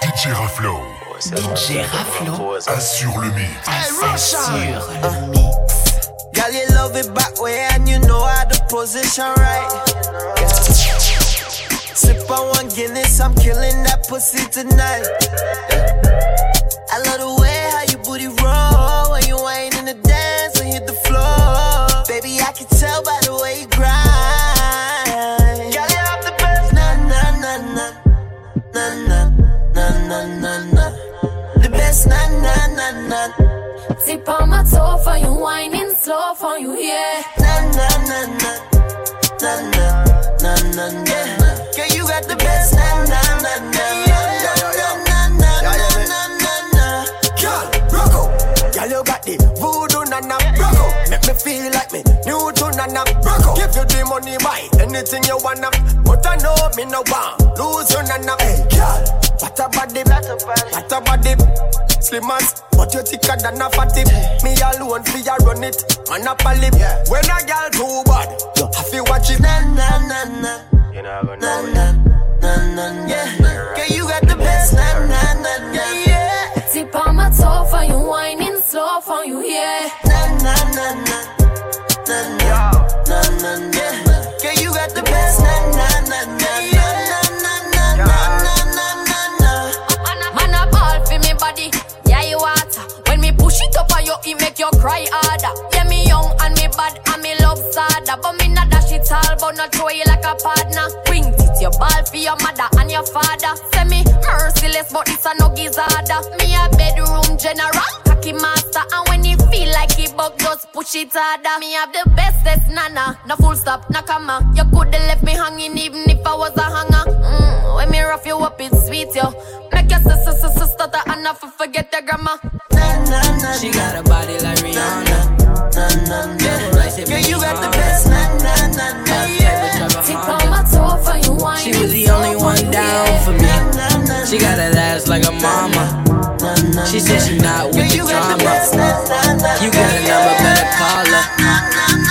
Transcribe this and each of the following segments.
DJ Raflo. DJ Raflo. Assure le mix. Assure le mix. Girl, you love it back way and you know how to position right. Sip on one Guinness, I'm killing that pussy tonight. I love the way how you booty roll when you whine in the dance and hit the floor. Baby, I can tell by slow for you, yeah. Na na na na na na na na na. Girl, you got the best. Na na na na feel like me new to nana. Give you the money, buy anything you wanna. But I know me no want lose your nana. Hey, girl, what a body, what a body. Slim as, but you thicker than a fatty. Me alone fi ya run it, monopoly. Yeah. When a girl too bad, you have to watch it. Na na na na. You know, go Na na na na. Yeah. Girl, you got the best. Na na na na. Yeah. Tip on my toe for you, whining slow for you, yeah. Na na na na. Na na na na na. Yeah. Girl, you got the best. Na na na na na na na na na na na na. Man a ball for me body, yeah you water. When me push it up on you, it make you cry harder. Yeah me young and me bad and me love sadder, but me not dash it all, but not throw you like a partner. Wing it your ball for your mother and your father. Say me merciless, but it's a no gizzarder. Me a bedroom general, cocky master, and when you feel like he bug, just push it harder. Me have the bestest nana, no full stop, no comma. You coulda left me hanging even if I was a hanger. Mm, when me rough you up, it's sweet yo. Make your sister sister stutter and I forget the grammar. Na na na. She got a body like Rihanna. Na na na. Girl, you got the She was the only one down for me. She got that ass like a mama. She said she not with the drama. You got a number, better call her.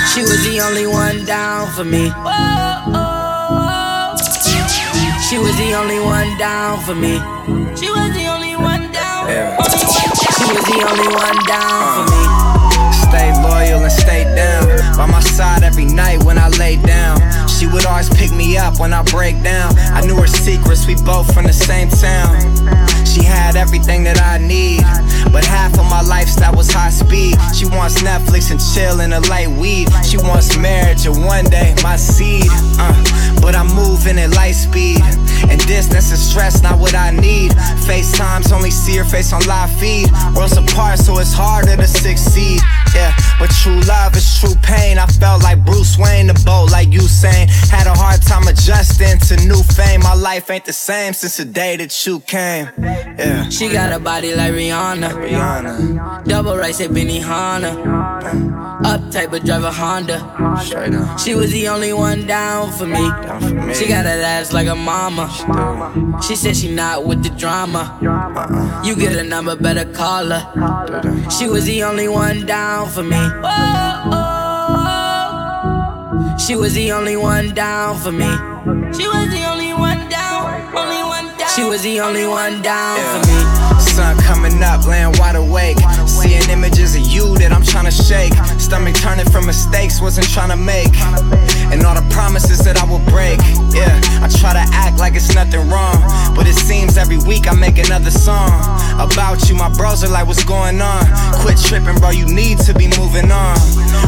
She was the only one down for me. She was the only one down for me. She was the only one down. She was the only one down for me. Stay loyal and stay down. By my side every night when I lay down. She would always pick me up when I break down. I knew her secrets, we both from the same town. She had everything that I need, but half of my lifestyle was high speed. She wants Netflix and chill and a light weed. She wants marriage and one day my seed. Uh, but I'm moving at light speed, and distance and stress not what I need. FaceTimes only see her face on live feed. Worlds apart, so it's harder to succeed. Yeah, but true love is true pain. I felt like Bruce Wayne, the boat like Usain. Had a hard time adjusting to new fame. My life ain't the same since the day that you came. Yeah. She got a body like Rihanna. Rihanna. Double right, say Benihana. Uptight but drive a Honda. Straight up. She was the only one down for me. Down for me. She got that ass like a mama. She said she not with the drama. Uh-uh. You get a number, better call her. She was the only one down for me. She was the only one down for me. She was the only one down. Only one down. She was the only one down for me. Sun coming up, laying wide awake. Seeing images of you that I'm trying to shake. Stomach turning from mistakes, wasn't trying to make. And all the promises that I will break. Yeah, I try to act like it's nothing wrong. But it seems every week I make another song. About you, my bros are like, what's going on? Quit tripping, bro, you need to be moving on.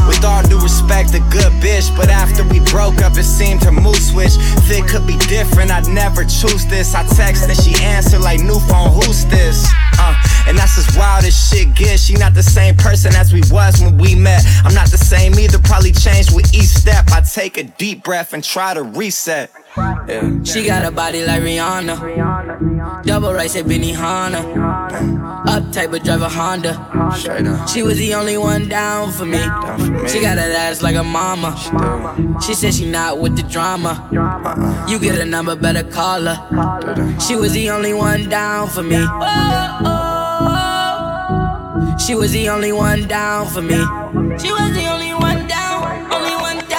With all due respect, a good bitch. But after we broke up, it seemed her mood switch. If it could be different, I'd never choose this. I text and she answered like, new phone, who's this? Uh, and that's as wild as shit gets. She not the same person as we was when we met. I'm not the same either, probably changed with each step. I take a deep breath and try to reset. Yeah. She got a body like Rihanna. Double right, say Benihana. Uptight but drive a Honda. Up. She was the only one down for me. Down for me. She got that ass like a mama. She said she not with the drama. Uh-uh. You get a number, better call her. She was the only one down for me. She was the only one down for me. She was the only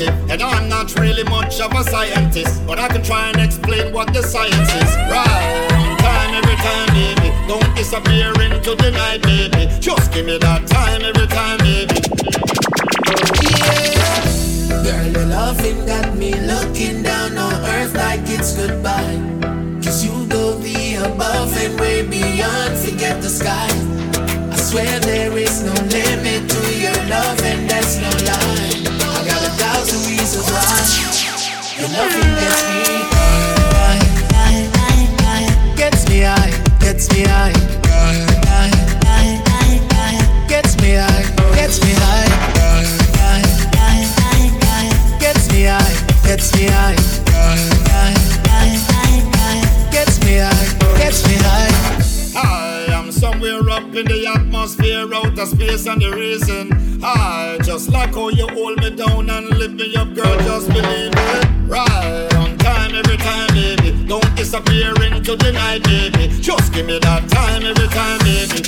positive. And I'm not really much of a scientist, but I can try and explain what the science is. Right time every time, baby. Don't disappear into the night, baby. Just give me that time every time, baby. Girl, your loving got me looking down on earth like it's goodbye. Cause you go the above and way beyond, forget the sky. I swear there is gets me high, high. Gets me high, gets me high. Gets me high, gets me high, high. Gets me high, gets me high. I am somewhere up in the atmosphere, outer space, and the reason. I just like how you hold me down and lift me up, girl. Just believe it. Right on time every time, baby. Don't disappear into the night, baby. Just give me that time every time, baby.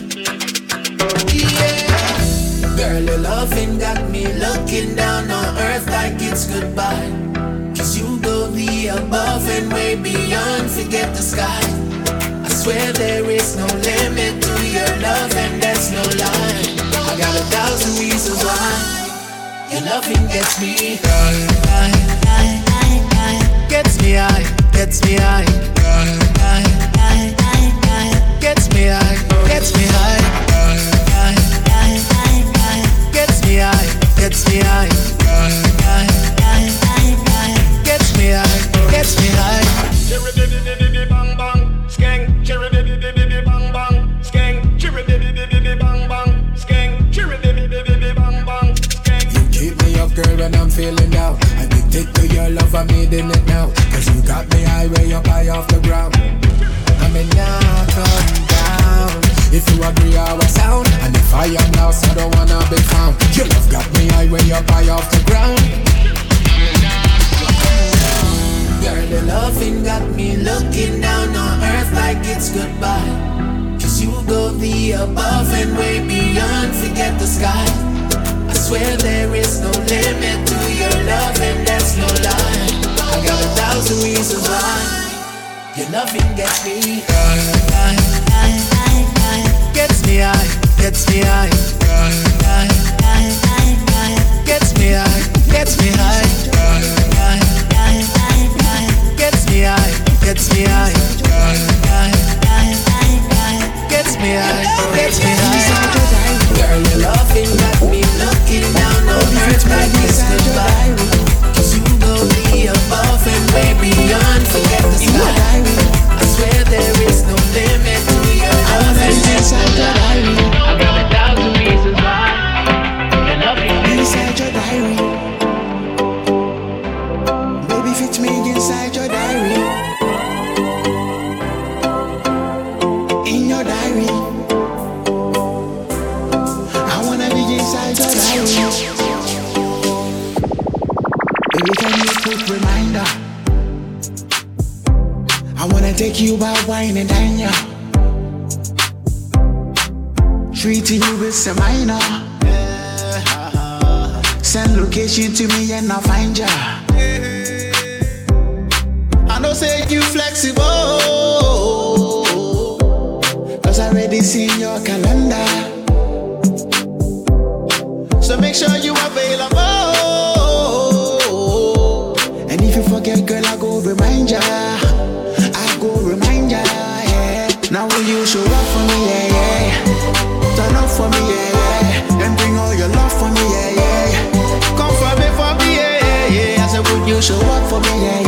Yeah. Girl, your loving got me looking down on earth like it's goodbye. Cause you go the above and way beyond, forget the sky. I swear there is no limit to your love, and that's no lie. I got a thousand reasons why your loving gets me high, high, high, high. Gets me high, gets me high, high, high, take you by wine and dine ya. Treating you with a minor. Send location to me and I'll find ya. I know say you flexible. Cause I already seen your calendar. So make sure you available. Show up for me, yeah.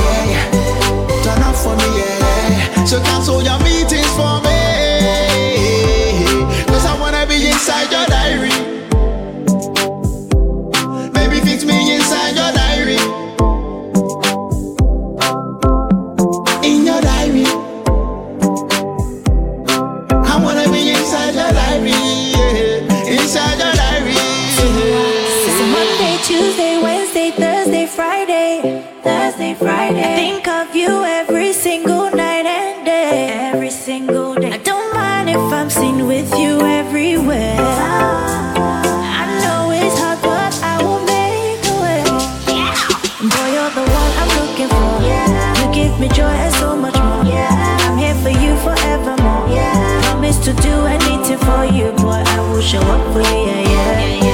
To do anything for you, boy. I will show up for you, yeah, yeah.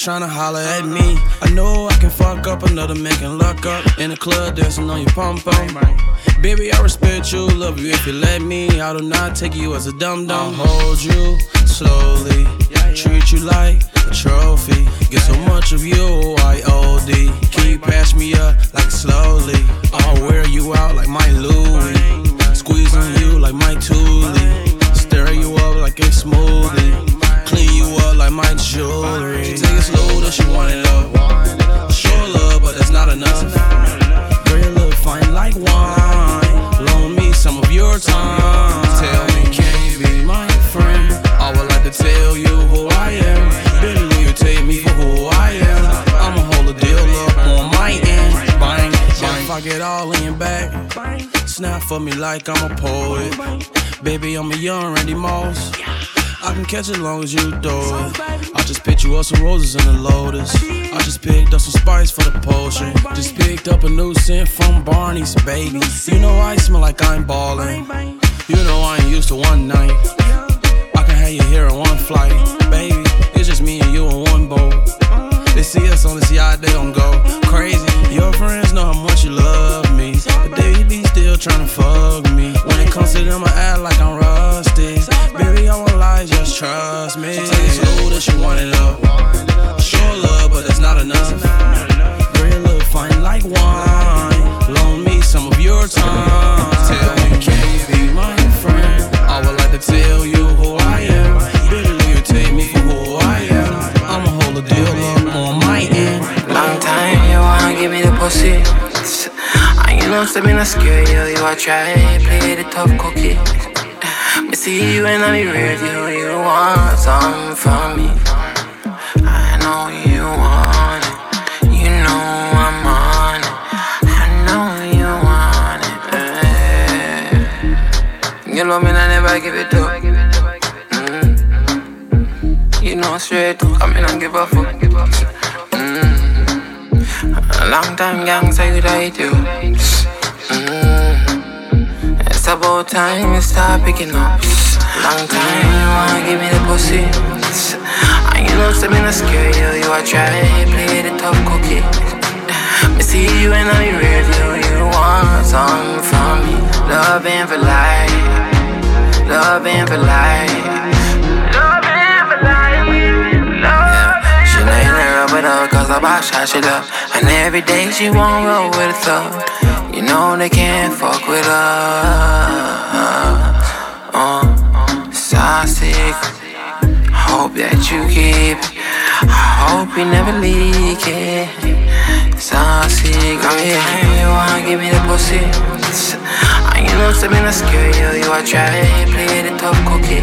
He was trying to holler at me. I know I can fuck up another man can luck up in the club dancing on your pom pom. Baby, I respect you, love you if you let me. I do not take you as a dumb dumb. I'll hold you slowly, treat you like a trophy. Get so much of you, I OD. Keep pass me up like slowly. I'll wear you out like my Louis. Squeeze on you like my Thule. Stir you up like a smoothie. You like my jewelry. She take it slow, then she want it up. Sure love, but that's not enough. Girl, your love fine like wine. Loan me some of your time. Tell me, can you be my friend? I would like to tell you who I am. Will you take me for who I am? I'ma hold a deal up on my end. Bang, bang. If I get all in back, snap for me like I'm a poet. Baby, I'm a young Randy Moss. Can catch it long as you do it. I just picked you up some roses and a lotus. I just picked up some spice for the potion. Just picked up a new scent from Barney's, baby. You know I smell like I'm ballin'. You know I ain't used to one night. I can have you here in one flight, baby. It's just me and you in one boat. They see us on the yacht, they gon' go crazy. Your friends know how much you love me, but they be still tryna fuck me. When it comes to them, I act like I'm rusty. I lie, just trust me. Take it slow, then she want it up. Sure love, but that's not enough. Girl, love fine like wine. Loan me some of your time. Tell me, can you be my friend? I would like to tell you who I am. Will you take me for who I am? I'ma hold a deal up on my end. Long time you wanna give me the pussy. You know, say me not scare you. You a try play the tough cookie. See you and I be real. You, you want something from me. I know you want it. You know I'm on it. I know you want it. eh. You love me, I never give it up. Mm. You know straight, come in and give a fuck. Mm. A long time gang say you die too. Mm. It's about time you start picking up. Long time you wanna give me the pussy. And you know, me not scare you. You a try play the tough cookie. Me see you and I real you. You want something from me. Love and for life. Love and for life. In cause I box how she love. And every day she won't roll with a thug. You know they can't fuck with us. Uh, sausage. Hope that you keep. I hope you never leak it. Sausage. Come here, you wanna give me the pussy. You know, say me not scare you. You trying to play the tough cookie.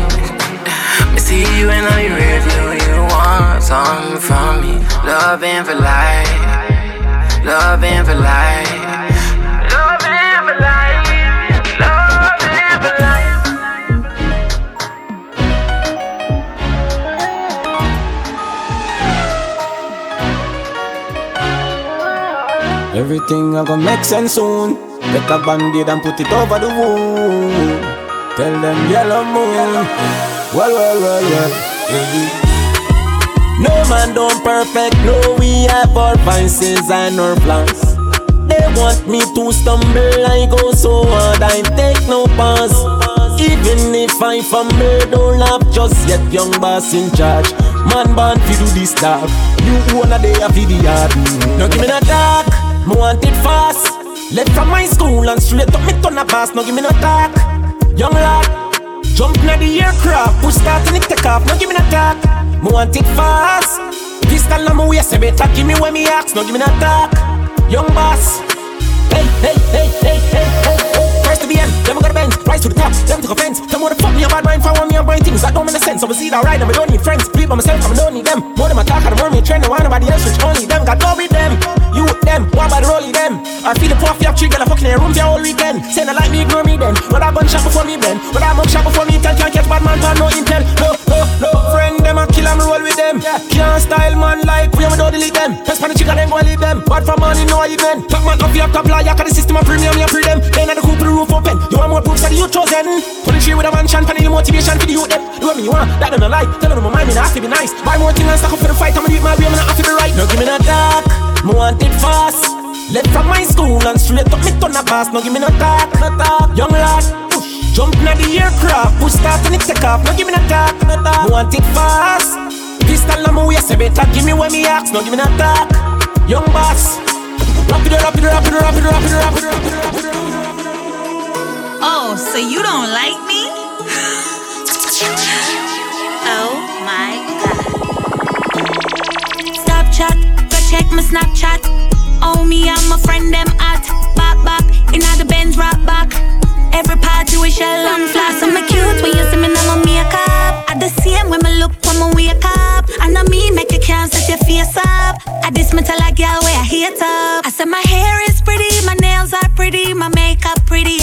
Me see you and I real you. Want something from me. Love and for life. Love and for life. Everything I gonna make sense soon. Get a band-aid and put it over the wound. Tell them yellow moon. Well, well, well, well. No man don't perfect, no we have our vices and our plans. They want me to stumble, I go so hard, I take no pause. Even if I fumble, don't laugh just yet, young boss in charge. Man born fi do this stuff, you wanna day of the yard. No give me no talk, me want it fast. Left from my school and straight up me turn a pass, no give me no talk. Young lad, jump na the aircraft, push start and it take off, no give me no talk. Me want it fast. Pistol on my waist, say better give me when me ask, no give me no talk. Young boss. Hey, hey, hey, hey, hey, hey, hey. First to the end, them got a bench, rise to the top, them took offense. Tell me what the fuck me a bad mind for one me and brain things that don't make sense. I was see that right, and I don't need friends. Bleed by myself, I don't need them. More than my talk, I don't want me a trend, I want nobody else, which only them. Got go with them, you with them, what about the rollie them? I feel the you have three, girl, I fucking in your room for all weekend. Saying I like me, ignore me then. But I gun shot before me then. But I mug shot before me tell, can't catch bad man, got no intel. No, no, no, friend, them I kill, I'm roll with them. Can't style man like we, I'm don't delete them. Press pan the chicken, then go leave them. Bad for money, no even. Top man, off your top lie, the system of premium, you free them. Then at the coop, the roof open. You want more proof that you chosen. 23 with a mansion, panel motivation for the youth. Do what me want, that don't lie. Tell them my mind, me not have to be nice. Buy more things and stock up for the fight, I'ma do it my way, I'm not have to be right. No, give me that dark, me want it fast. Left from my school and straight up me turn a pass. No give me no talk, no talk. Young lad, push, jump na the aircraft, push start and it take off. No give me no talk, no talk. Me want it fast. Pistol on my waist, better give me when me ask. No give me no talk. Young boss, rap it, rap it, rap it, rap it, rap Oh, so you don't like me? oh my god. Stop chat, go check my Snapchat. Oh me and my friend them at back back in the Benz rock back. Every party we shell and flash. I'm cute when you see me now my makeup. At the same when me look when me wake up. And I me make you can't set your face up. I tell a girl where I hate up. I said my hair is pretty, my nails are pretty, my makeup pretty,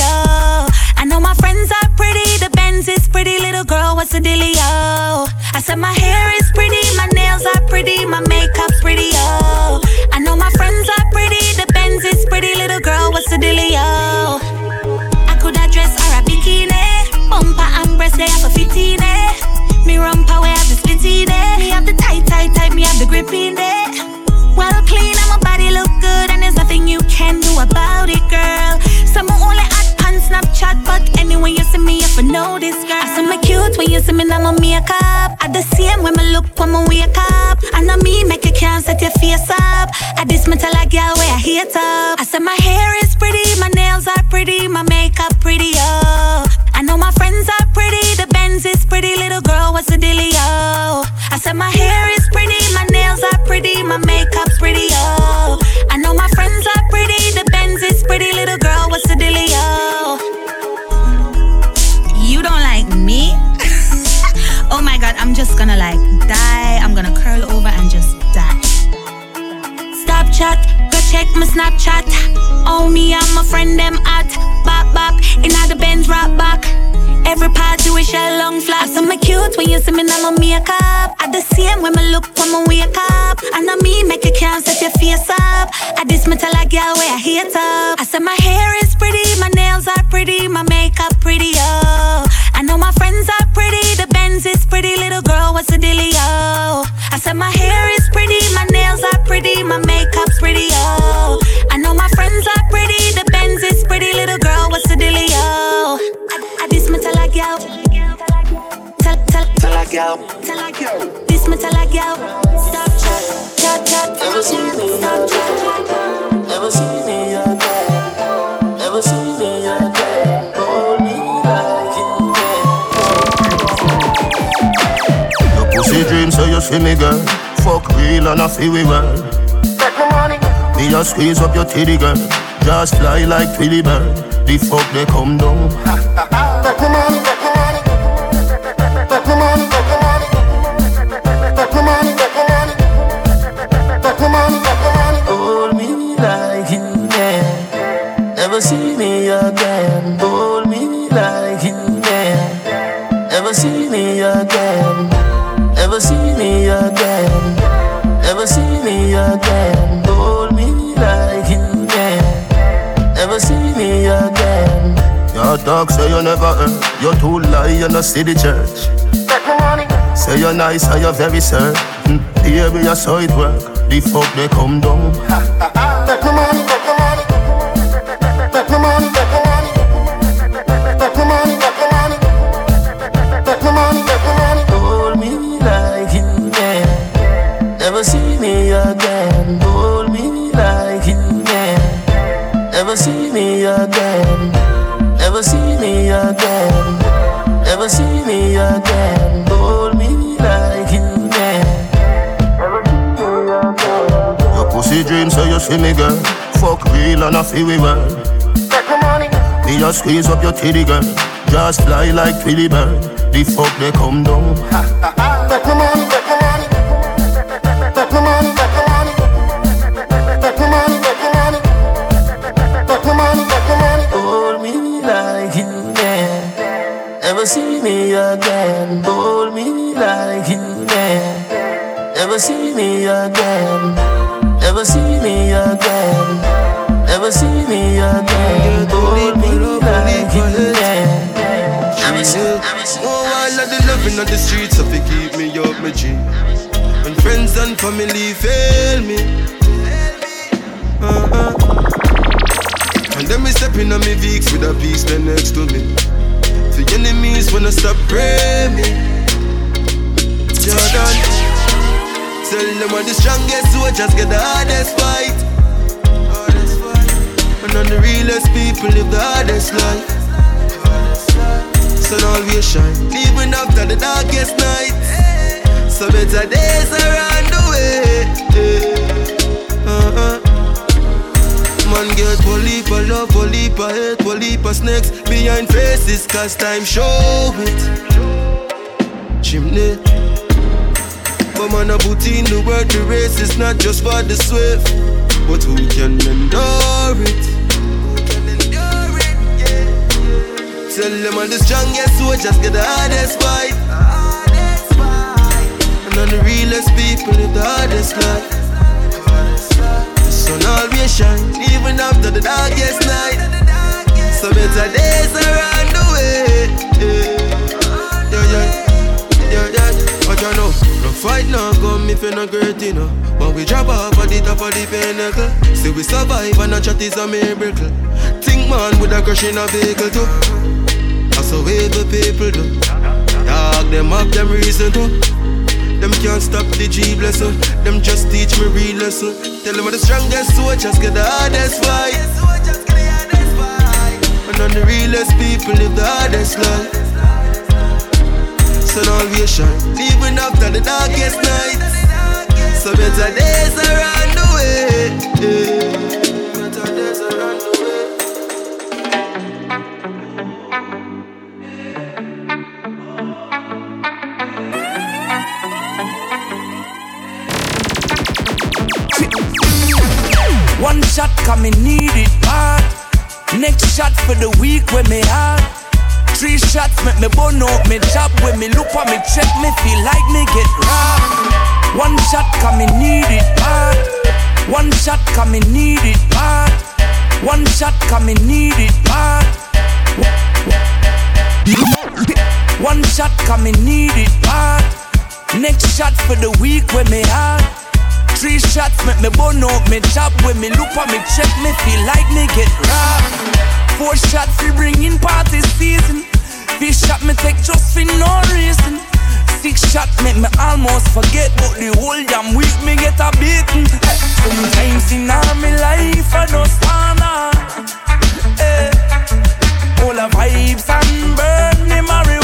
cute when you see me now my makeup. At the same when I look when I wake up. And I me make you can't set your face up. I this me tell a girl where I hate up. I said my hair is just gonna like die. I'm gonna curl over and just die. Stop chat, go check my Snapchat. Oh me and my friend them at back back in the Benz rock back. Every party we shell long flat. So me cute when you see me now my makeup. At the same when me look when me wake up. And I me make you can't set your face up. I this me tell a girl where I hate up. I said my hair is pretty, my nails are pretty, my makeup pretty, oh. I know my friends are pretty, the Benz is pretty, little what's the dealio? I said my hair is pretty, my nails are pretty, my makeup's pretty, oh. I know my friends are pretty, the Benz is pretty, little girl, what's the dealio? I, I this me tell a girl. Tell, tell, tell a girl. Tell a girl. This me tell a girl. Stop chat, chat, chat. Never seen me Stop chat. Pussy dream, so you see me, girl. Fuck real and I feel we well. Take my money. Me just squeeze up your titty, girl. Just fly like Twilly bird. The fuck they come down. Talk, say you never heard. You too lie, you no see the church. Say you're nice and you're very certain. Baby, you saw it work. The fuck they come down. Real and I feel we well. Take my money. Me just squeeze up your titty, girl. Just fly like Twilly bird. The fuck they come down. Take my money, on the streets, so they keep me up my G. When friends and family fail me. Uh-uh. And then me stepping on me Vicks with a beast there next to me. The enemies wanna stop praying me. Jordan, tell them I'm the strongest soldiers get the hardest fight. And I'm the realest people live the hardest life. Sun always shine, even after the darkest night. So better days are on the way. Uh-uh. Man get polipa love, polipa hate, polipa snakes behind faces, cause time show it. Chimney. But man, I put in the work, the race is not just for the swift, but who can endure it? Tell them I'm the strongest soldiers get the hardest fight. And I'm the realest people live the hardest life. The sun always shine, even after the darkest night. So better days are on the way. Yeah, yeah, yeah, yeah. What you know? No fight now come if you're not great, know. When we drop off at the top of the pinnacle, see we survive and a chat is a miracle. Think man with a crush in a vehicle too. The way the people do. Dog, them have them reason to. Them can't stop the G blessing. Them just teach me real lesson. Tell them I'm the strongest soldiers get the hardest fight. And I'm the realest people live the hardest life. Sun always shine, even after the darkest night. So better days are on the way. Yeah. One shot come need it bad. Next shot for the week when me hard. Three shots make me burn out me job when me look for me check me feel like me get robbed. One shot come need it bad. One shot come need it bad. One shot come need it bad. One shot come need it bad. Next shot for the week when me hard. Three shots make me burn out me job when me look for me check me feel like me get robbed. Four shots we bring in party season. Fish shot me take just for no reason. Six shot make me almost forget but the whole damn week me get a beating. Eh, Sometimes in all my life I just wanna eh, all the vibes and burn the marijuana.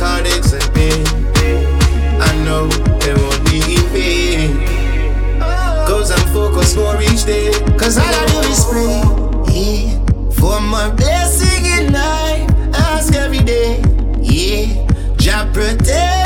that's how things been. I know it won't be easy. Cause I'm focused more each day. Cause all I do is pray for my blessing in life. Ask every day. Yeah, Jah protect.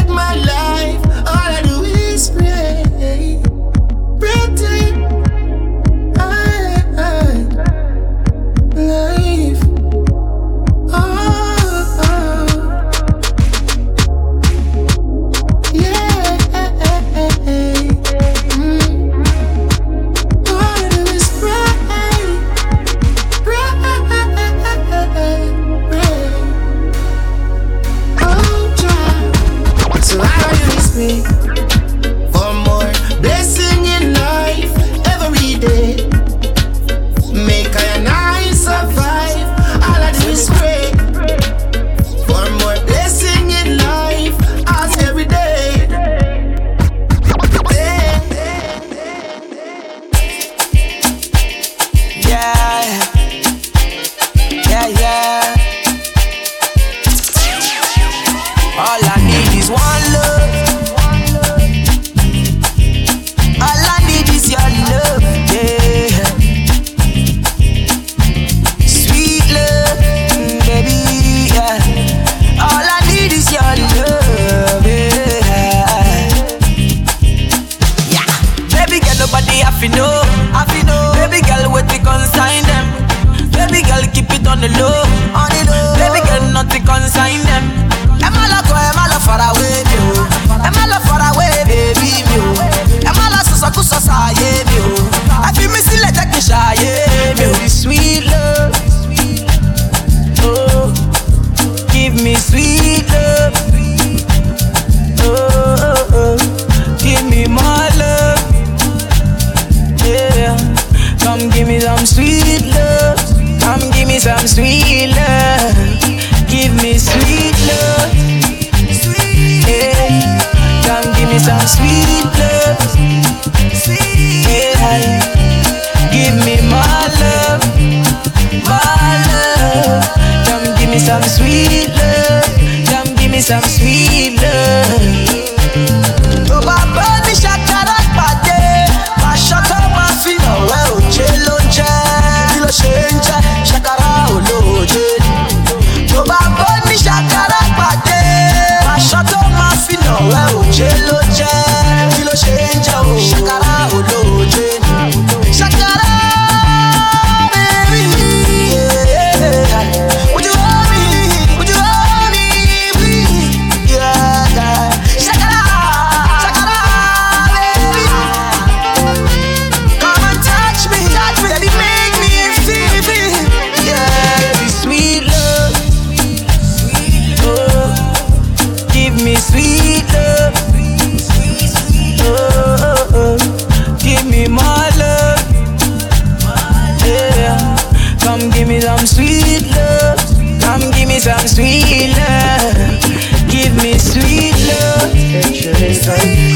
Some sweet love. Come give me some sweet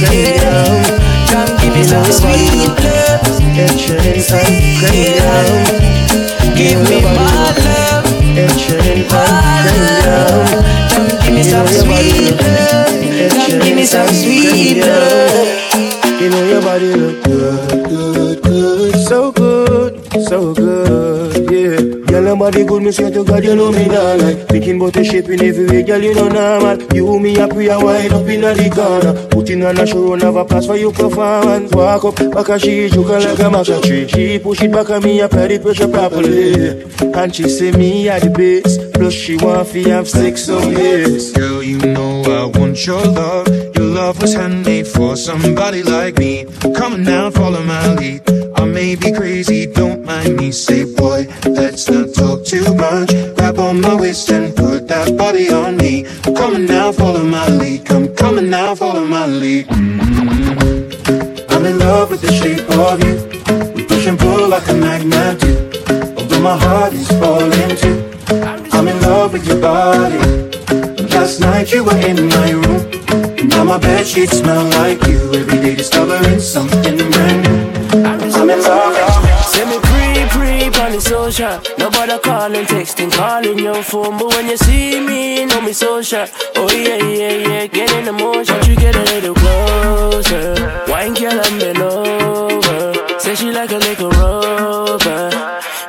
Come give me some sweet love. Yeah, give me my love. My love. Come give me some sweet love. Come give me some sweet love. You know your body look good, good, good, so good, so good, yeah. Girl, your body good, me swear to God, you know me not like Thinking about the shape in every way, girl, you know normal. You, me, a pray, a wind up in the corner Putting on a show, and a place for you performance. Walk up, back a she, her like a maca tree. She push it back on me, apply the pressure properly. And she say me at the base Plus she want fi have sex, so yes Girl, you know I want your love. Your love was handmade for somebody like me. Come on now, follow my lead. I may be crazy, don't mind me. Say, boy, let's not talk too much. Grab on my waist and put that body on me. Come on now, follow my lead. Come on now, follow my lead. Mm-hmm. I'm in love with the shape of you. We push and pull like a magnet do. Although my heart is falling too. I'm in love with your body. Last night you were in my room. Now my bed sheets smell like you. Every day discovering something brand new. I'm with you. Send me pre pre on the social. Nobody calling, texting, calling your phone. But when you see me, know me social. Oh yeah, yeah, yeah, get in the motion. Won't you get a little closer? Wine girl and bend over. Say she like a little rover.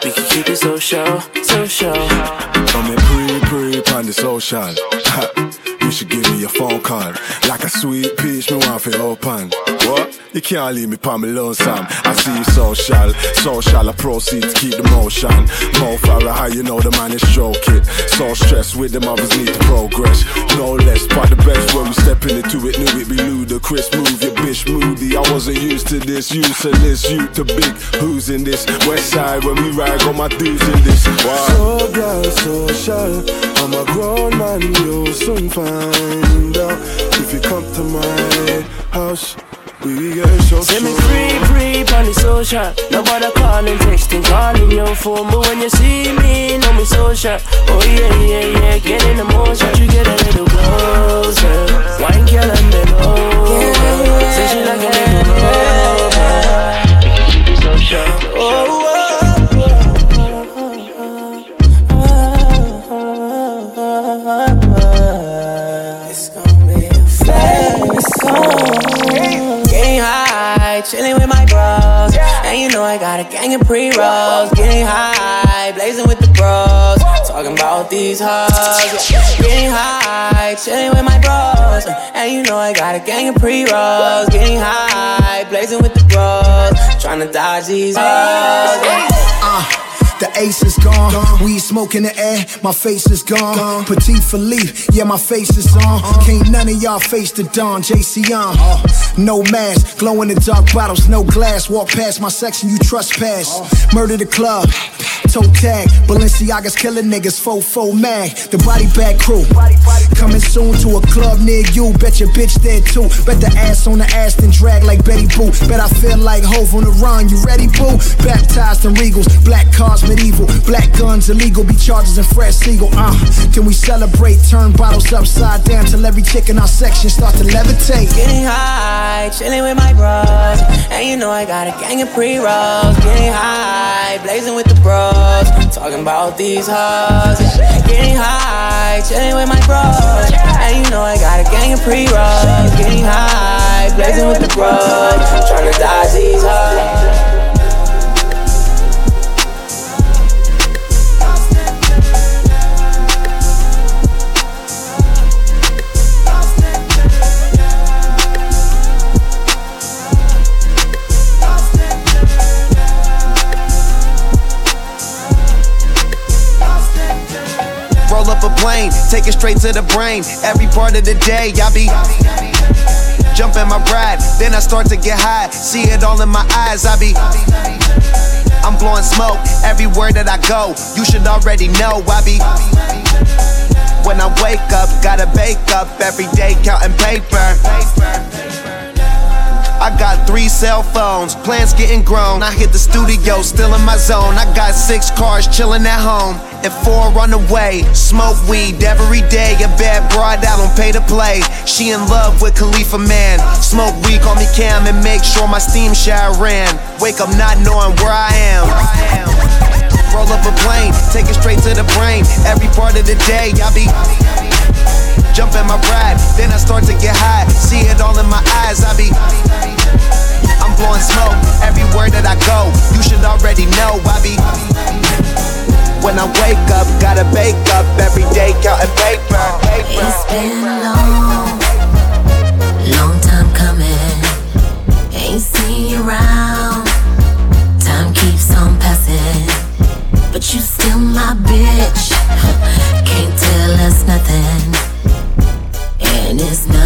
We can keep it social, social. I'm in pre pre on the social. you should give me a phone call. Like a sweet peach, me want for open. What? You can't leave me on my lonesome. I see you social, social. I proceed to keep the motion. Mo Farah, how you know the man is stroke it. So stressed with them others need to progress. No less, but the best when we stepping into it. Knew it be ludicrous. Move your bitch moody. I wasn't used to this. Useless, you to big. Who's in this? West side when we ride, got my dudes in this. Wow. So girl, social. I'm a grown man, you'll soon find out if you come to my house. We get so Send me free, free on the social. Nobody calling, texting, calling your phone. But when you see me, know me social. Oh yeah, yeah, yeah, get in the motion. You get a little closer. Wine girl and bend over. Say she like a little rover. We can keep it social. Oh, I got a gang of pre rolls. Getting high, blazing with the bros. Talking about these hoes. Getting high, chilling with my bros. And you know I got a gang of pre rolls. Getting high, blazing with the bros. Trying to dodge these hoes. Uh, the ace is gone. Weed smoke in the air, my face is gone. Patek Philippe, yeah, my face is on. Uh-huh. Can't none of y'all face the dawn. JC on. Uh-huh. No mask, glow in the dark bottles, no glass. Walk past my section, you trespass. Uh-huh. Murder the club, toe tag. Balenciaga's killing niggas, faux faux mag. The body bag crew. Coming soon to a club near you. Bet your bitch there too. Bet the ass on the ass then drag like Betty Boo. Bet I feel like Hove on the run. You ready, boo? Baptized in Regals, black cars medieval, black guns illegal. Be charges and fresh seagull. Uh, can we celebrate? Turn bottles upside down till every chick in our section start to levitate. Getting high, chilling with my bros. And you know I got a gang of pre rolls. Getting high, blazing with the bros. Talking about these hoes. Getting high, chilling with my bros. And you know I got a gang of pre rolls. Getting high, blazing with the bros. Trying to dodge these hoes. Plane, take it straight to the brain. Every part of the day, I be jump in my ride, then I start to get high. See it all in my eyes, I be. I'm blowing smoke everywhere that I go. You should already know I be. When I wake up, gotta bake up every day, counting paper. I got three cell phones, plans getting grown. I hit the studio, still in my zone. I got six cars chilling at home, and four on the way. Smoke weed every day, a bad broad out on pay to play. She in love with Khalifa Man. Smoke weed, call me Cam, and make sure my steam shower ran. Wake up not knowing where I am. Roll up a plane, take it straight to the brain. Every part of the day, I be. Jump in my ride, then I start to get high. See it all in my eyes, I be. I'm blowing smoke everywhere that I go. You should already know I be. When I wake up, gotta bake up every day, counting paper. It's been long, long time coming. Ain't seen you around. Time keeps on passing, but you still my bitch. Can't tell us nothing, and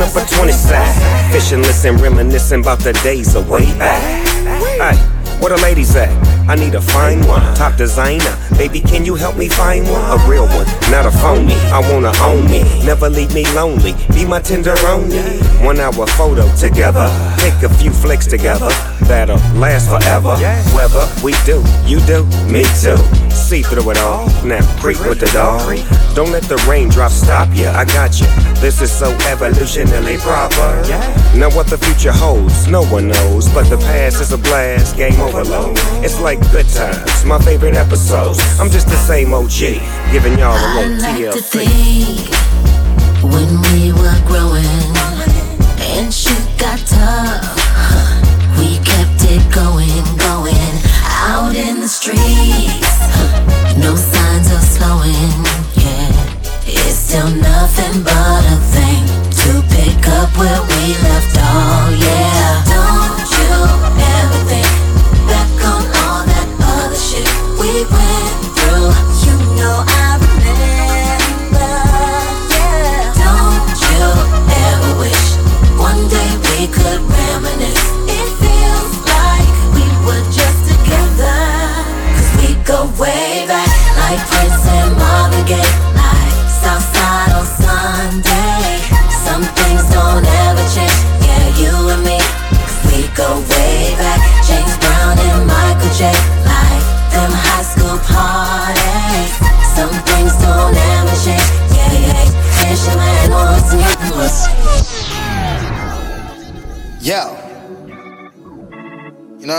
Up a 20 side. Fishing, listen, reminiscing about the days of way back. Where the ladies at? I need a fine one, top designer. Baby, can you help me find one? A real one, not a phony. I wanna own me, never leave me lonely. Be my tenderoni. One hour photo together, take a few flicks together. That'll last forever. Whether we do, you do, me too. See through it all. Now creep with the dog. Don't let the raindrops stop you. I got you. This is so evolutionally proper. Now what the future holds, no one knows. But the past is a blast, game overload. It's like good times, my favorite episodes. I'm just the same OG, giving y'all a little like to think when we were growing and shit got tough, we kept it going, going out in the streets. No signs of slowing, yeah. It's still nothing but a thing to pick up where we left off, yeah. Don't you ever think back on all that other shit we went through? You know I remember, yeah. Don't you ever wish one day we could reminisce?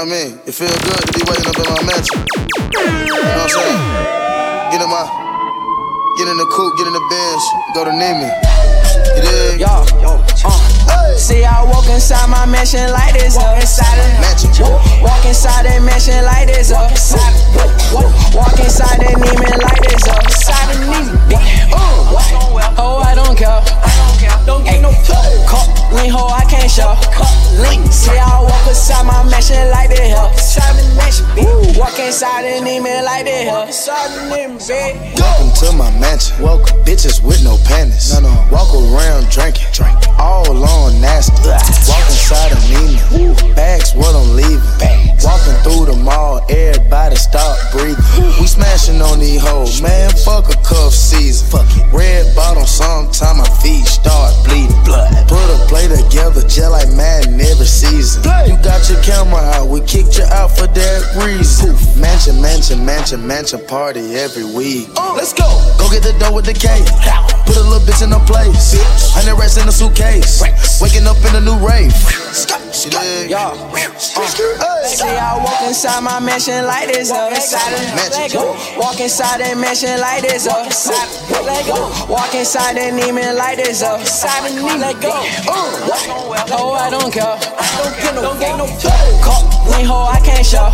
Know what I mean? It feel good to be waking up in my mansion. You know what I'm saying? Get in my Get in the coupe, get in the bench, go to Nimi. Yo, uh, see I walk inside my mansion like this, uh, inside it. Mansion. Walk inside that mansion like this, uh, inside it. Walk inside that Neiman like this, uh, inside the Neiman. Oh, I don't care. Don't get no cup, lean ho, I can't show. See I walk inside my mansion like this, uh, inside the mansion. Ooh, walk inside that Neiman like this, inside the Neiman. Welcome to my mansion. Welcome. Bitches with no panties. No, no. Walk around drinking. Drink. All on nasty. Walk inside of Neiman. Bags what I'm leaving. Walking through the mall, everybody stop breathing. We smashing on these hoes, man. Fuck a cuff season. Fuck it. Red bottom, sometime my feet start bleeding. Blood. Put a play together, just like Madden every season. You got your camera out, we kicked you out for that reason. Mansion, mansion, mansion, mansion party every week. Uh, let's go. Go get the dough with the cake. Put a little bitch in her place. Hundred racks in a suitcase. Waking up in a new rave. She dig? Yo, uh, see I walk inside my mansion like this, uh, inside it. Walk inside that mansion like this, uh. Let go. Walk inside that Neiman like this, uh, inside the. Let go. Uh, oh, I don't care. Don't get no, don't get no cup. Lean ho, I can't show.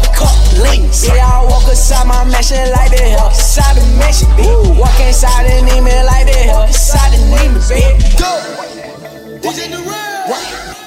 Lean. See I walk inside my mansion like this, uh, inside the mansion. Ooh, walk inside the Neiman like this, uh, inside the Neiman, bitch. Go.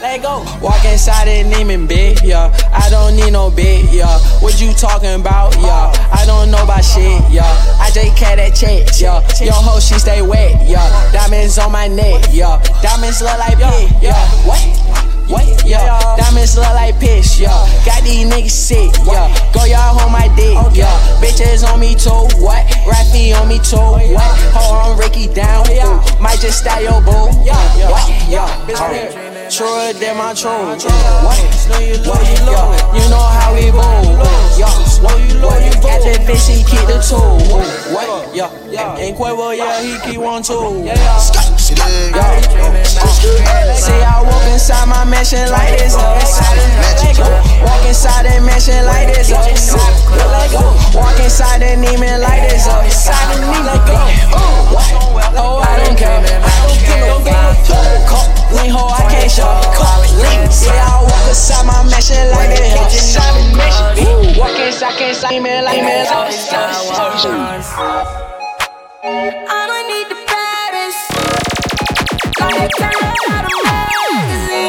Let go. Walk inside that Neiman, bitch, yeah. I don't need no bitch, yeah. What you talking about, yeah? I don't know about shit, yeah. I just cat that check, yeah. Yo, ho, she stay wet, yeah. Diamonds on my neck, yeah. Diamonds look like pit, yeah. What? What? Yeah. Diamonds look like piss, yeah. Got these niggas sick, yeah. Go y'all on my dick, yeah. Bitches on me too, what? Raffy on me too, what? Hold on, Ricky down, ooh. Might just style your boo, what? Yeah. Alright. Truer than my true. What? Yeah. You know how we move. Yeah. What? What? At the bitch, he keep the tool. What? Yeah. And Quavo, yeah, he keep one too. Yeah. Dig? See, I walk inside my mansion like this. Walk inside that mansion like this. Walk inside that Neiman like this. Inside the Neiman. Oh, I don't care. Don't get no cup. Lean ho, I can't show. See, I walk inside my mansion like mansion. Ooh, Walk inside, inside Neiman like this. I don't need the baddest. Like a out of magazine.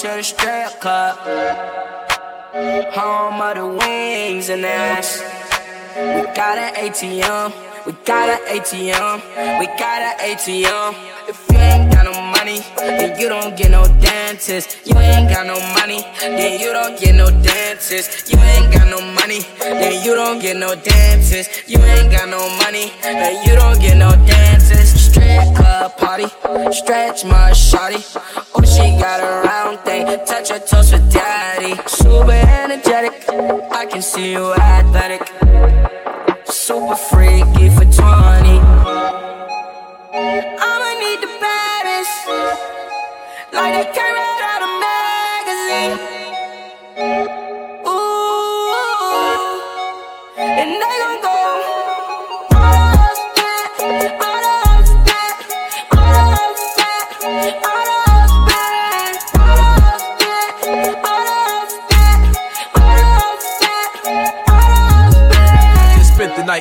To the strip club. Home of the wings and ass. We got an ATM. We got an ATM. We got an ATM. If you ain't got no money, then you don't get no dentist. You ain't got no money, then you don't get no dentist. You ain't got no money, then you don't get no dentist. You ain't got no money, then you don't get no dentist. Strip club party, stretch my shawty. Oh, she got a round thing, touch her toes with daddy. Super energetic, I can see you athletic. Super freaky for 20. I'ma need the baddest. Like they came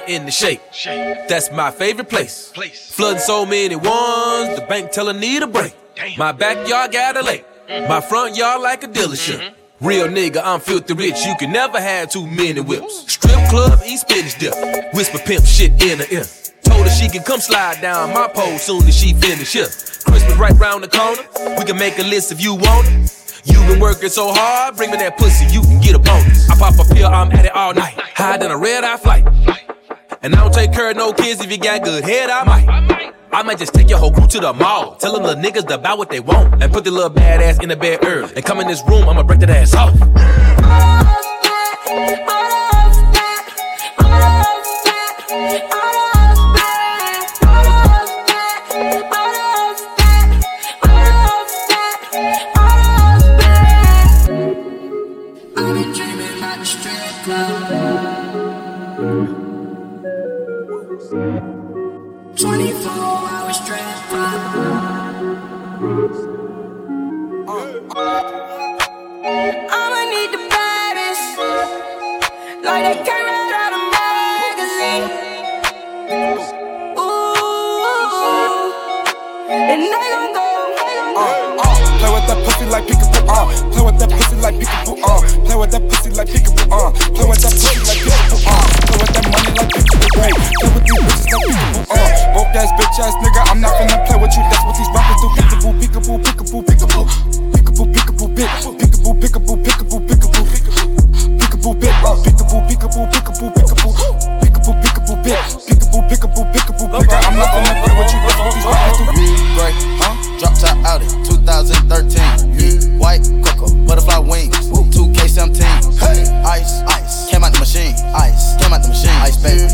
in the shake. That's my favorite place. Flooding so many ones, the bank tell her need a break. My backyard got a lake. Mm-hmm. My front yard like a dealership. Mm-hmm. Real nigga, I'm filthy rich. You can never have too many whips. Strip club, eat spinach dip. Whisper pimp shit in her ear. Told her she can come slide down my pole soon as she finish here. Christmas right round the corner. We can make a list if you want it. You been working so hard, bring me that pussy, you can get a bonus. I pop a pill, I'm at it all night. Higher than a red eye flight. And I don't take care of no kids if you got good head, I might. I might. I might just take your whole crew to the mall. Tell them little niggas to buy what they want. And put the little badass in the bed early. And come in this room, I'ma break that ass off. Oh, I'ma need the baddest, like they came right out of magazine. Ooh, and they gon' go. Uh, uh, play with that pussy like peekaboo. Uh, play with that pussy like peekaboo. Uh, play with that pussy like peekaboo. Uh, play with that pussy like peekaboo. Uh, play with that money like peekaboo. Hey, play with these bitches like peekaboo. Uh, broke ass bitch ass nigga. I'm not finna play with you. That's what these rappers do. Peekaboo, peekaboo, peekaboo, peekaboo bit. Pickaboo, pickaboo, pickaboo, pickaboo. Pickaboo, bit. Pickaboo, pickaboo, pickaboo, pickaboo. Pickaboo, pickaboo, bit. Pickaboo, pickaboo, pickaboo, pickaboo. I'm looking up at what you looking at. These rappers do me great, huh? Drop top out it, 2013. Me white, cocoa, butterfly wings. 2K17. Ice, ice. Came out the machine. Ice, came out the machine. Ice, baby.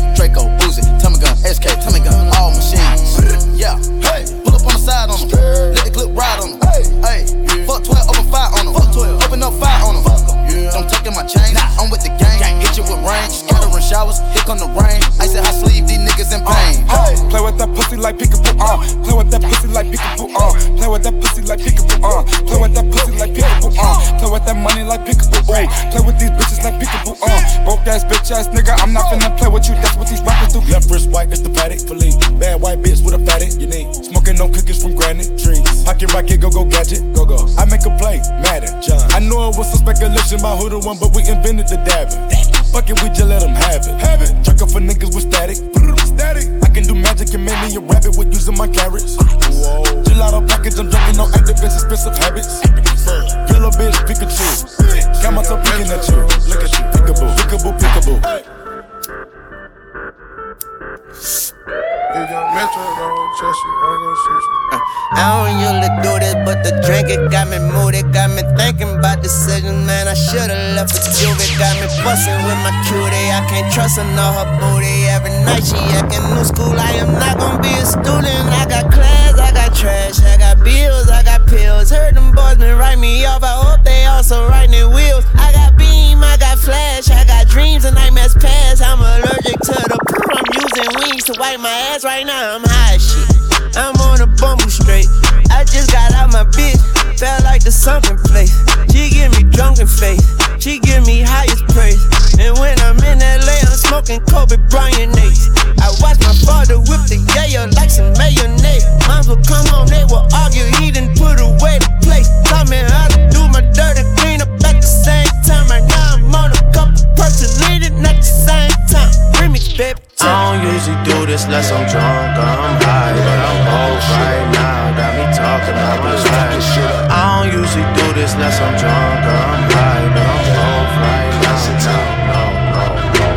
got me bustin' with my cutie. I can't trust her, know her booty. Every night she actin' new school. I am not gonna be a student. I got class, I got trash, I got bills, I got pills. Heard them boys been write me off. I hope they also write me wheels. I got beam, I got flash, I got dreams and nightmares past. I'm allergic to the poo. I'm using wings to wipe my ass right now. I'm high shit. I'm on a bumble straight. I just got out my bitch felt like the sunken place. She give me drunken faith, she give me highest praise. And when I'm in LA, I'm smoking Kobe Bryant Nates. I watch my father whip the yayo like some mayonnaise. Moms will come home, they will argue, he didn't put away the place. Taught me how to do my dirty clean up at the same time. Right now I'm on a couple perks leading at the same time. Bring me, baby. I don't usually do this unless I'm drunk or I'm high, but I'm all right right now talking about this life. I don't usually do this unless I'm drunk or I'm high, but I'm on right now. No, no, no.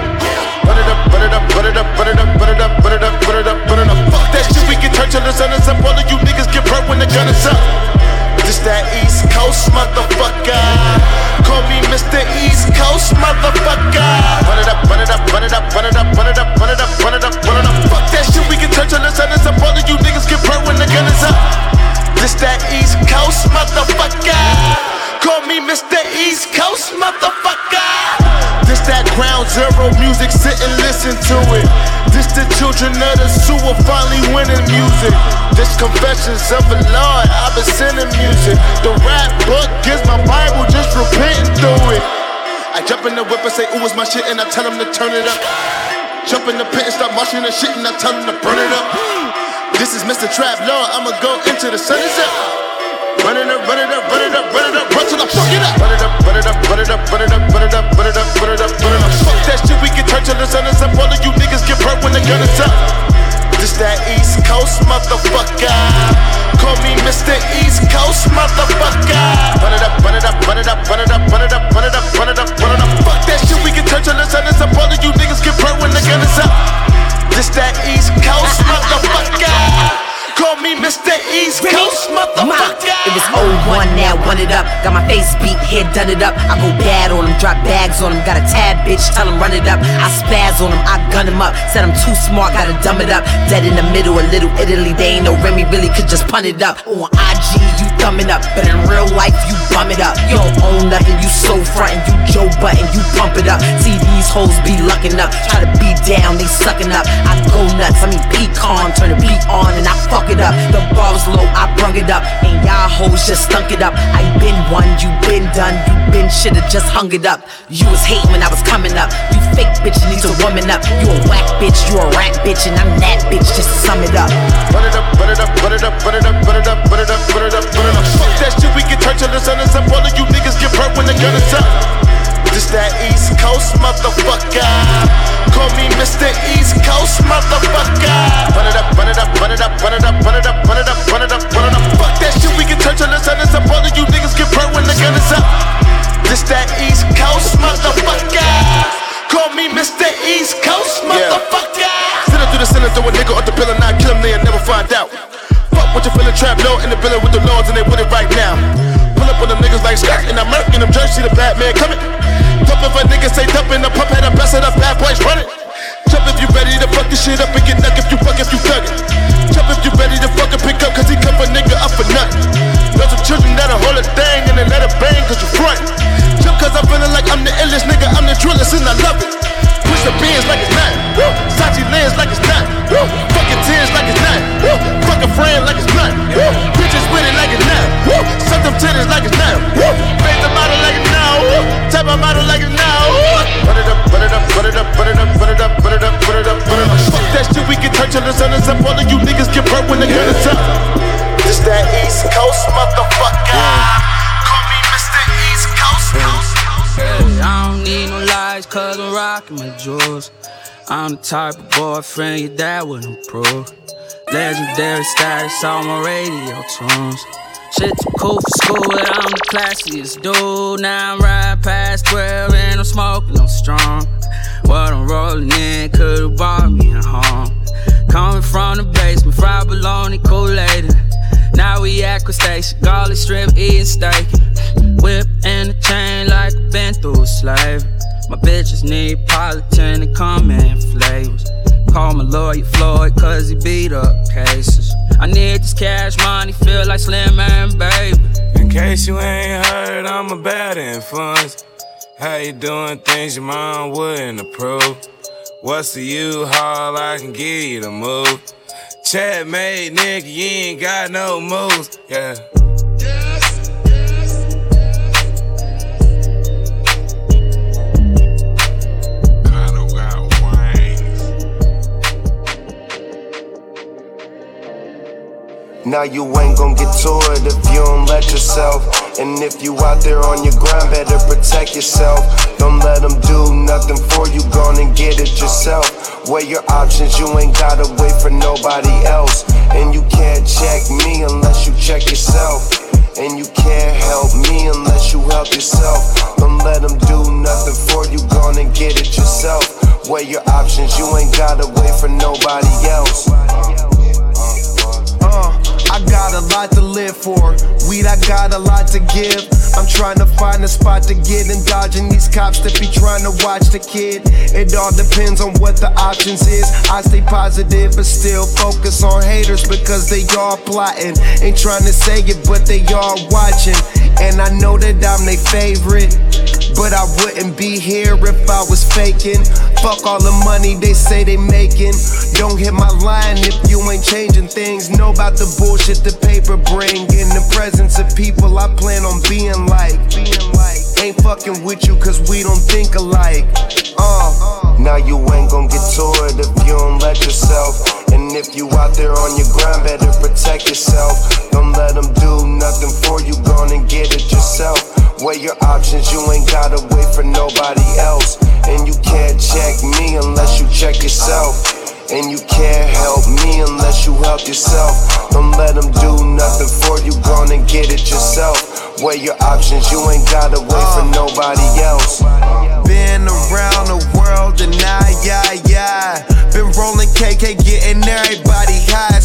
Put it up, put it up, put it up, put it up, put it up, put it up, put it up, put it up. Fuck that shit, we get turned till the sun is up. All of you niggas get hurt when the gun is up. This that East Coast motherfucker. Call me Mr. East Coast motherfucker. Run it up, run it up, run it up, run it up, run it up, run it up, run it up, run it up. Fuck that shit, we get turned till the sun is up. All of you niggas get hurt when the gun is up. This that East Coast motherfucker. Call me Mr. East Coast motherfucker. This that ground zero music, sit and listen to it. This the children of the sewer finally winning music. This confessions of a Lord, I've been sending music. The rap book is my Bible, just repenting through it. I jump in the whip and say, ooh, it's my shit, and I tell them to turn it up. Jump in the pit and start marching the shit, and I tell them to burn it up. This is Mr. Trap Lord. I'ma go into the sun is up. Run it up, run it up, run it up, run it up, run till I fuck it up. Run it up, run it up, run it up, run it up, run it up, run it up, run it up, run it up. Fuck that shit, we can turn till the sun is up. All of you niggas get burnt when the gun is up. This that East Coast motherfucker. Call me Mr. East Coast motherfucker. Run it up, run it up, run it up, run it up, run it up, run it up, run it up, run it up. Fuck that shit, we can turn till the sun is up. All of you niggas get burnt when the gun is up. It's that East Coast motherfucker. Call me Mr. East Coast, motherfucker. It was 01, now one it up. Got my face beat, head done it up. I go bad on him, drop bags on him. Got a tab, bitch, tell him run it up. I spaz on him, I gun him up. Said I'm too smart, gotta dumb it up. Dead in the middle, a little Italy. They ain't no Remy, really could just punt it up. On IG, you thumb it up. But in real life, you bum it up. You don't own nothing, you so frontin'. You Joe Budden, you pump it up. See these hoes be luckin' up. Try to be down, they suckin' up. I go nuts, I mean pecan. Turn the beat on and I fuck it up. The bar was low, I brung it up. And y'all hoes just stunk it up. I been one, you been done, you been shoulda just hung it up. You was hating when I was coming up. You fake bitch need to woman up. You a whack bitch, you a rat bitch, and I'm that bitch. Just sum it up. Run it up, run it up, run it up, run it up, run it up, run it up, run it up, run it up. Fuck that shit, we can turn till the sun is up. All of you niggas get hurt when the gun is up. This that East Coast motherfucker. Call me Mr. East Coast motherfucker. Run it up, run it up, run it up, run it up, run it up, run it up, run it up, run it up. Fuck that shit, we can turn till the sun is up. All of you niggas get burnt when the gun is up. This that East Coast motherfucker. Call me Mr. East Coast motherfucker. Yeah. Sit up through the center, throw a nigga off Trapped low in the building with the lords and they with it right now. Pull up on them niggas like skirt and I'm murking them jerks, see the bad man coming. Dump if a nigga say dump in the pump head, I bust it up, bad boys running. Jump if you ready to fuck this shit up and get nuck if you fuck if you thug it. Jump if you ready to fuck and pick up cause he come a nigga up for nothing. Those are children that'll hold a thing and then let it bang cause you front. Jump cause I'm feeling like I'm the illest nigga, I'm the drillest and I love it. Push the beans like it's not. Shit, we can turn the sun is up. All of you niggas get burnt when the gun is up. This that East Coast motherfucker. Call me Mr. East Coast. Coast. Yeah, I don't need no lies, cause I'm rocking my jewels. I'm the type of boyfriend your dad wouldn't approve. Legendary status on my radio tunes. Shit too cool for school, and I'm the classiest dude. Now I'm riding past 12 and I'm smoking, I'm strong. What I'm rolling in could've bought me a home. Coming from the basement, fried bologna, Kool-Aid. Now we Station, garlic strip, eating steak. Whip and a chain like I've been through slave. My bitches Neapolitan and come in flavors. Call my lawyer Floyd, cause he beat up cases. I need this cash money, feel like Slim Man, baby. In case you ain't heard, I'm a bad influence. How you doing things your mom wouldn't approve? What's the you haul I can give you the move? Chat made nigga, you ain't got no moves, yeah. Now you ain't gon' get to it if you don't let yourself. And if you out there on your grind, better protect yourself. Don't let them do nothing for you, gone and get it yourself. Weigh your options, you ain't gotta wait for nobody else. And you can't check me unless you check yourself. And you can't help me unless you help yourself. Don't let them do nothing for you, gone and get it yourself. Weigh your options, you ain't gotta wait for nobody else. I got a lot to live for. Weed, I got a lot to give. I'm trying to find a spot to get and dodging these cops that be trying to watch the kid. It all depends on what the options is. I stay positive, but still focus on haters because they all plotting. Ain't trying to say it, but they all watching. And I know that I'm their favorite. But I wouldn't be here if I was faking. Fuck all the money they say they making. Don't hit my line if you ain't changing things. Know about the bullshit the paper bring. In the presence of people I plan on being like. Ain't fucking with you cause we don't think alike. Uh. Now you ain't gon' get to it if you don't let yourself. And if you out there on your grind, better protect yourself. Don't let them do nothing for you, gone and get it yourself. Weigh your options, you ain't gotta wait for nobody else. And you can't check me unless you check yourself. And you can't help me unless you help yourself. Don't let them do nothing for you, gone and get it yourself. Weigh your options, you ain't gotta wait for uh. nobody else. Been around the world yeah, yeah. Been rolling KK, getting everybody.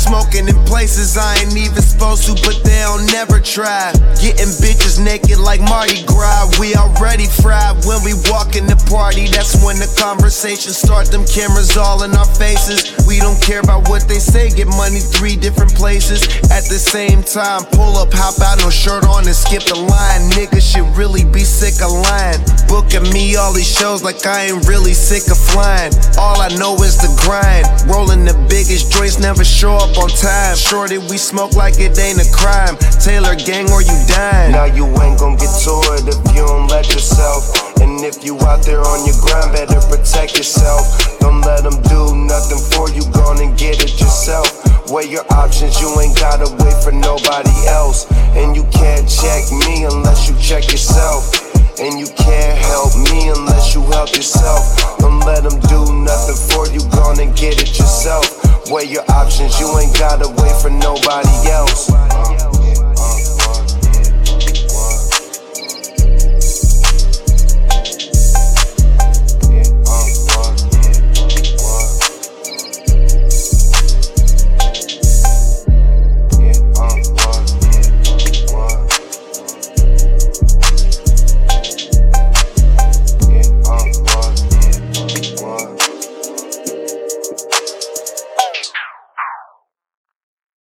Smoking in places I ain't even supposed to, but they'll never try. Getting bitches naked like Mardi Gras. We already fried when we walk in the party. That's when the conversation start. Them cameras all in our faces. We don't care about what they say. Get money three different places at the same time. Pull up, hop out, no shirt on, and skip the line. Niggas should really be sick of lying. Booking me all these shows like I ain't really sick of flying. All I know is the grind. Rolling the biggest joints, never show up on time. Shorty, we smoke like it ain't a crime. Taylor gang or you dying. Now you ain't gon' get to it if you don't let yourself. And if you out there on your grind, better protect yourself. Don't let them do nothing for you, gonna get it yourself. Weigh your options, you ain't gotta wait for nobody else. And you can't check me unless you check yourself. And you can't help me unless you help yourself. Don't let them do nothing for you, gonna get it yourself. Weigh your options, you ain't gotta wait for nobody else.